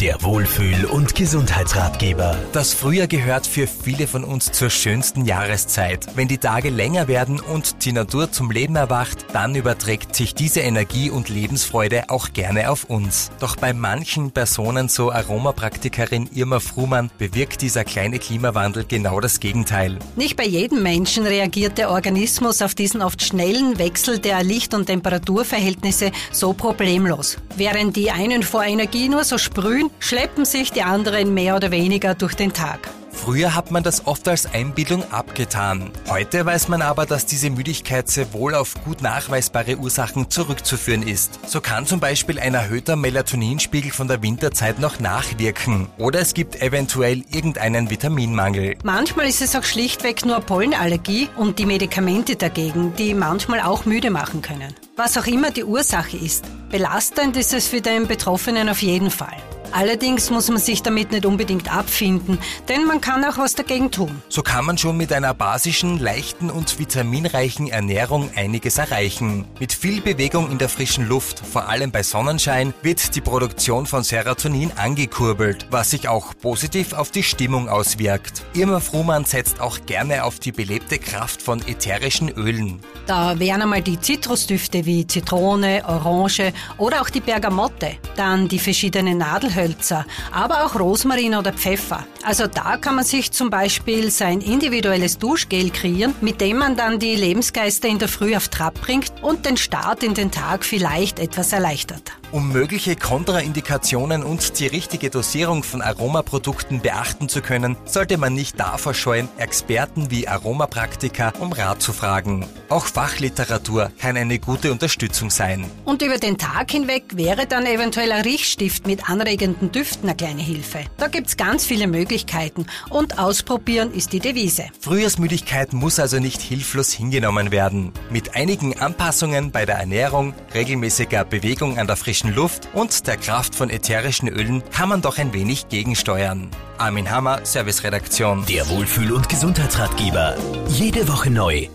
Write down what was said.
Der Wohlfühl- und Gesundheitsratgeber. Das Frühjahr gehört für viele von uns zur schönsten Jahreszeit. Wenn die Tage länger werden und die Natur zum Leben erwacht, dann überträgt sich diese Energie und Lebensfreude auch gerne auf uns. Doch bei manchen Personen, so Aromapraktikerin Irma Fruhmann, bewirkt dieser kleine Klimawandel genau das Gegenteil. Nicht bei jedem Menschen reagiert der Organismus auf diesen oft schnellen Wechsel der Licht- und Temperaturverhältnisse so problemlos. Während die einen vor Energie nur so sprühen, schleppen sich die anderen mehr oder weniger durch den Tag. Früher hat man das oft als Einbildung abgetan. Heute weiß man aber, dass diese Müdigkeit sehr wohl auf gut nachweisbare Ursachen zurückzuführen ist. So kann zum Beispiel ein erhöhter Melatoninspiegel von der Winterzeit noch nachwirken. Oder es gibt eventuell irgendeinen Vitaminmangel. Manchmal ist es auch schlichtweg nur Pollenallergie und die Medikamente dagegen, die manchmal auch müde machen können. Was auch immer die Ursache ist, belastend ist es für den Betroffenen auf jeden Fall. Allerdings muss man sich damit nicht unbedingt abfinden, denn man kann auch was dagegen tun. So kann man schon mit einer basischen, leichten und vitaminreichen Ernährung einiges erreichen. Mit viel Bewegung in der frischen Luft, vor allem bei Sonnenschein, wird die Produktion von Serotonin angekurbelt, was sich auch positiv auf die Stimmung auswirkt. Irma Fruhmann setzt auch gerne auf die belebte Kraft von ätherischen Ölen. Da wären einmal die Zitrusdüfte wie Zitrone, Orange oder auch die Bergamotte, dann die verschiedenen Nadelhölzer Nussschnitzelhölzer, aber auch Rosmarin oder Pfeffer. Also da kann man sich zum Beispiel sein individuelles Duschgel kreieren, mit dem man dann die Lebensgeister in der Früh auf Trab bringt und den Start in den Tag vielleicht etwas erleichtert. Um mögliche Kontraindikationen und die richtige Dosierung von Aromaprodukten beachten zu können, sollte man nicht davor scheuen, Experten wie Aromapraktiker um Rat zu fragen. Auch Fachliteratur kann eine gute Unterstützung sein. Und über den Tag hinweg wäre dann eventuell ein Riechstift mit anregenden Düften eine kleine Hilfe. Da gibt's ganz viele Möglichkeiten und ausprobieren ist die Devise. Frühjahrsmüdigkeit muss also nicht hilflos hingenommen werden. Mit einigen Anpassungen bei der Ernährung, regelmäßiger Bewegung an der frischen frischen Luft und der Kraft von ätherischen Ölen kann man doch ein wenig gegensteuern. Armin Hammer, Serviceredaktion. Der Wohlfühl- und Gesundheitsratgeber. Jede Woche neu